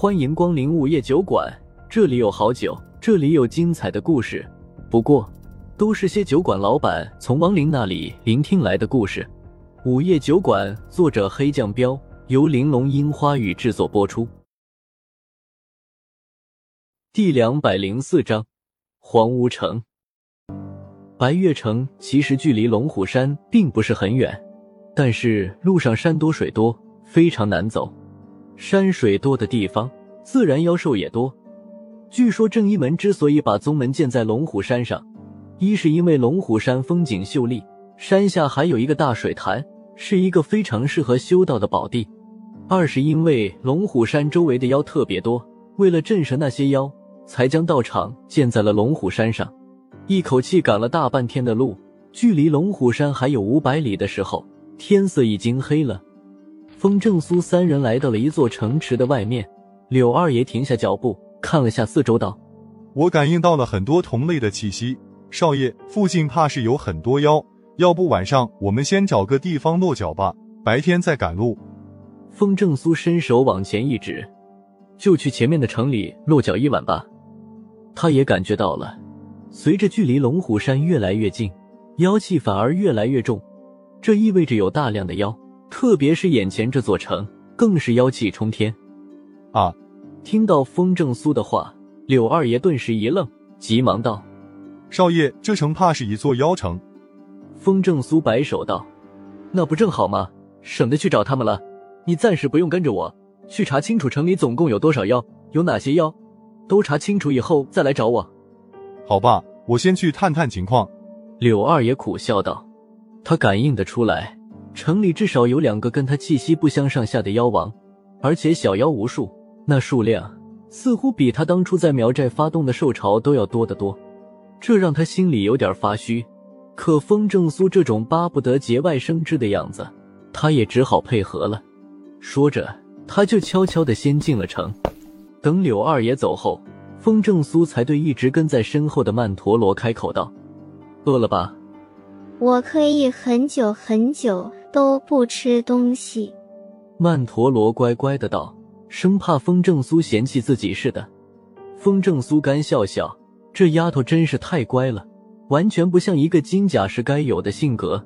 欢迎光临午夜酒馆，这里有好酒，这里有精彩的故事。不过，都是些酒馆老板从亡灵那里聆听来的故事。午夜酒馆，作者黑酱标，由玲珑樱花雨制作播出。第两百零四章，荒芜城。白月城其实距离龙虎山并不是很远，但是路上山多水多，非常难走。山水多的地方，自然妖兽也多。据说正一门之所以把宗门建在龙虎山上，一是因为龙虎山风景秀丽，山下还有一个大水潭，是一个非常适合修道的宝地；二是因为龙虎山周围的妖特别多，为了震慑那些妖，才将道场建在了龙虎山上。一口气赶了大半天的路，距离龙虎山还有五百里的时候，天色已经黑了。风正苏三人来到了一座城池的外面，柳二爷停下脚步，看了下四周，道：“我感应到了很多同类的气息，少爷，附近怕是有很多妖，要不晚上我们先找个地方落脚吧，白天再赶路。”风正苏伸手往前一指：“就去前面的城里落脚一晚吧。”他也感觉到了，随着距离龙虎山越来越近，妖气反而越来越重，这意味着有大量的妖。特别是眼前这座城，更是妖气冲天。啊！听到风正苏的话，柳二爷顿时一愣，急忙道：“少爷，这城怕是一座妖城。”风正苏摆手道：“那不正好吗？省得去找他们了。你暂时不用跟着我，去查清楚城里总共有多少妖，有哪些妖，都查清楚以后再来找我。”好吧，我先去探探情况。”柳二爷苦笑道：“他感应得出来。”城里至少有两个跟他气息不相上下的妖王，而且小妖无数，那数量似乎比他当初在苗寨发动的兽潮都要多得多，这让他心里有点发虚。可风正苏这种巴不得节外生枝的样子，他也只好配合了。说着，他就悄悄的先进了城。等柳二爷走后，风正苏才对一直跟在身后的曼陀罗开口道：“饿了吧？我可以很久很久。”都不吃东西，曼陀罗乖乖的道，生怕风正苏嫌弃自己似的。风正苏干笑笑，这丫头真是太乖了，完全不像一个金甲士该有的性格。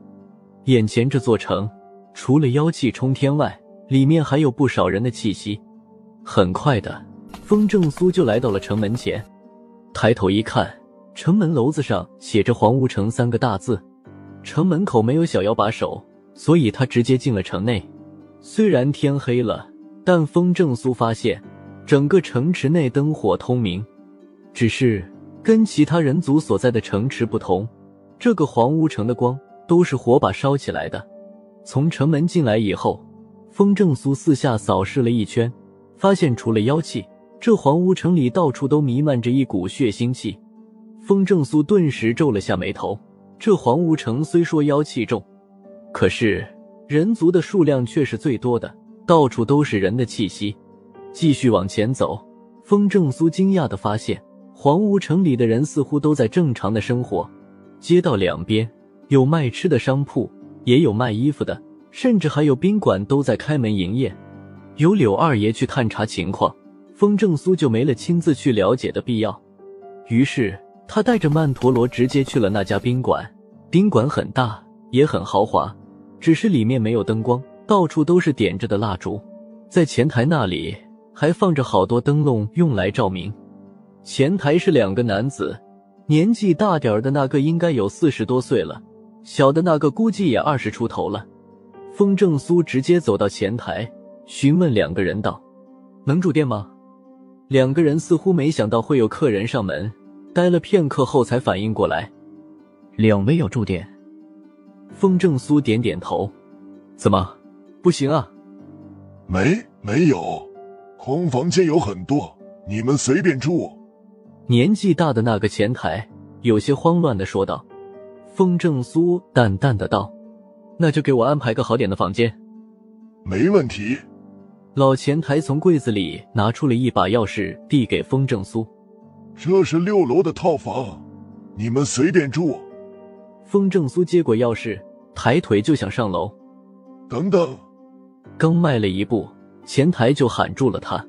眼前这座城，除了妖气冲天外，里面还有不少人的气息。很快的，风正苏就来到了城门前，抬头一看，城门楼子上写着“黄无城”三个大字，城门口没有小妖把守。所以他直接进了城内。虽然天黑了，但风正苏发现整个城池内灯火通明。只是跟其他人族所在的城池不同，这个黄乌城的光都是火把烧起来的。从城门进来以后，风正苏四下扫视了一圈，发现除了妖气，这黄乌城里到处都弥漫着一股血腥气。风正苏顿时皱了下眉头。这黄乌城虽说妖气重，可是人族的数量却是最多的，到处都是人的气息。继续往前走，风正苏惊讶的发现，黄屋城里的人似乎都在正常的生活。街道两边有卖吃的商铺，也有卖衣服的，甚至还有宾馆都在开门营业。由柳二爷去探查情况，风正苏就没了亲自去了解的必要。于是他带着曼陀罗直接去了那家宾馆。宾馆很大，也很豪华。只是里面没有灯光，到处都是点着的蜡烛，在前台那里还放着好多灯笼用来照明。前台是两个男子，年纪大点儿的那个应该有四十多岁了，小的那个估计也二十出头了。风正苏直接走到前台，询问两个人道：“能住店吗？”两个人似乎没想到会有客人上门，待了片刻后才反应过来：“两位要住店。”风正苏点点头，怎么，不行啊？没没有，空房间有很多，你们随便住。年纪大的那个前台有些慌乱的说道。风正苏淡淡的道：“那就给我安排个好点的房间。”没问题。老前台从柜子里拿出了一把钥匙，递给风正苏：“这是六楼的套房，你们随便住。”风正苏接过钥匙，抬腿就想上楼。等等，刚迈了一步，前台就喊住了他。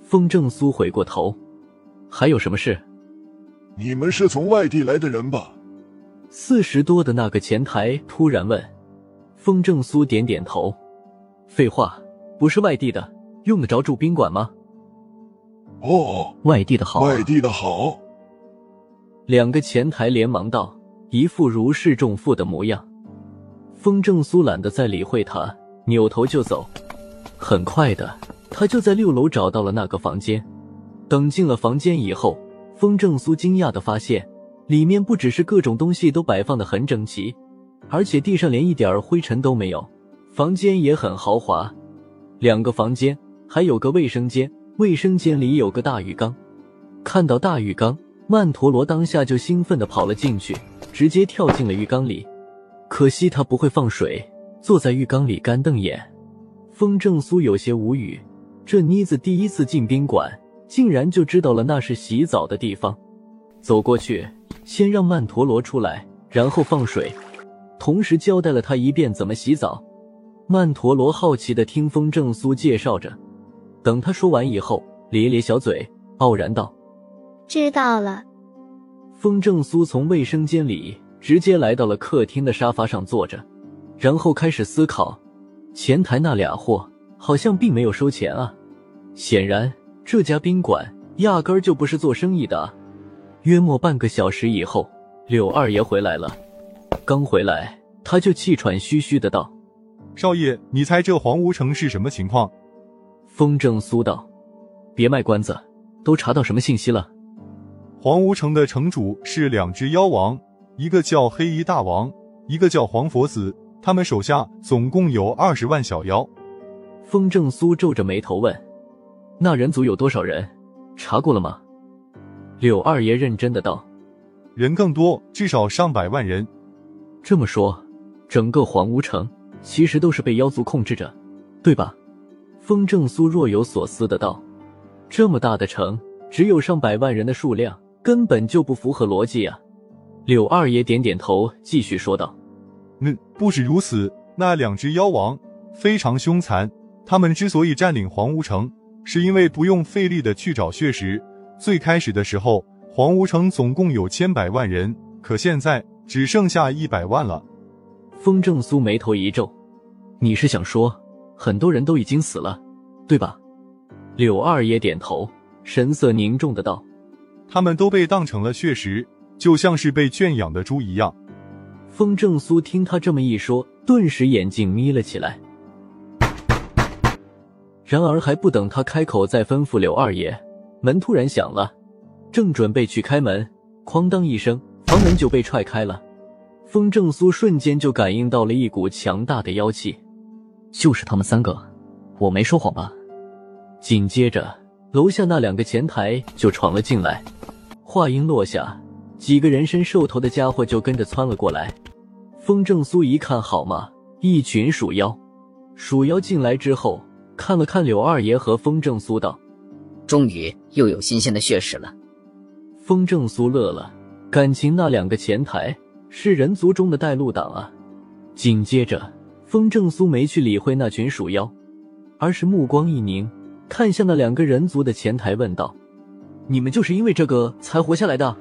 风正苏回过头，还有什么事？你们是从外地来的人吧？四十多的那个前台突然问。风正苏点点头。废话，不是外地的，用得着住宾馆吗？哦，外地的好，外地的好。两个前台连忙道，一副如释重负的模样。风正苏懒得再理会他，扭头就走。很快的，他就在六楼找到了那个房间。等进了房间以后，风正苏惊讶的发现，里面不只是各种东西都摆放的很整齐，而且地上连一点灰尘都没有。房间也很豪华，两个房间还有个卫生间，卫生间里有个大浴缸。看到大浴缸，曼陀罗当下就兴奋的跑了进去，直接跳进了浴缸里。可惜他不会放水，坐在浴缸里干瞪眼。风正苏有些无语，这妮子第一次进宾馆，竟然就知道了那是洗澡的地方。走过去，先让曼陀罗出来，然后放水，同时交代了他一遍怎么洗澡。曼陀罗好奇的听风正苏介绍着，等他说完以后，咧咧小嘴，傲然道：“知道了。”风正苏从卫生间里。直接来到了客厅的沙发上坐着，然后开始思考：前台那俩货好像并没有收钱啊！显然这家宾馆压根儿就不是做生意的。约莫半个小时以后，柳二爷回来了。刚回来，他就气喘吁吁的道：“少爷，你猜这黄无城是什么情况？”风正苏道：“别卖关子，都查到什么信息了？”黄无城的城主是两只妖王。一个叫黑衣大王，一个叫黄佛子，他们手下总共有二十万小妖。风正苏皱着眉头问：“那人族有多少人？查过了吗？”柳二爷认真的道：“人更多，至少上百万人。这么说，整个黄无城其实都是被妖族控制着，对吧？”风正苏若有所思的道：“这么大的城，只有上百万人的数量，根本就不符合逻辑啊。”柳二爷点点头，继续说道：“嗯，不止如此，那两只妖王非常凶残。他们之所以占领黄无城，是因为不用费力的去找血石。最开始的时候，黄无城总共有千百万人，可现在只剩下一百万了。”风正苏眉头一皱：“你是想说，很多人都已经死了，对吧？”柳二爷点头，神色凝重的道：“他们都被当成了血石。”就像是被圈养的猪一样。风正苏听他这么一说，顿时眼睛眯了起来。然而还不等他开口，再吩咐柳二爷，门突然响了，正准备去开门，哐当一声，房门就被踹开了。风正苏瞬间就感应到了一股强大的妖气，就是他们三个，我没说谎吧？紧接着，楼下那两个前台就闯了进来。话音落下。几个人身兽头的家伙就跟着窜了过来。风正苏一看，好嘛，一群鼠妖。鼠妖进来之后，看了看柳二爷和风正苏，道：“终于又有新鲜的血食了。”风正苏乐了，感情那两个前台是人族中的带路党啊。紧接着，风正苏没去理会那群鼠妖，而是目光一凝，看向那两个人族的前台，问道：“你们就是因为这个才活下来的？”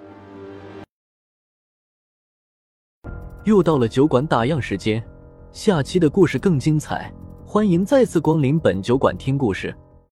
又到了酒馆打烊时间，下期的故事更精彩，欢迎再次光临本酒馆听故事。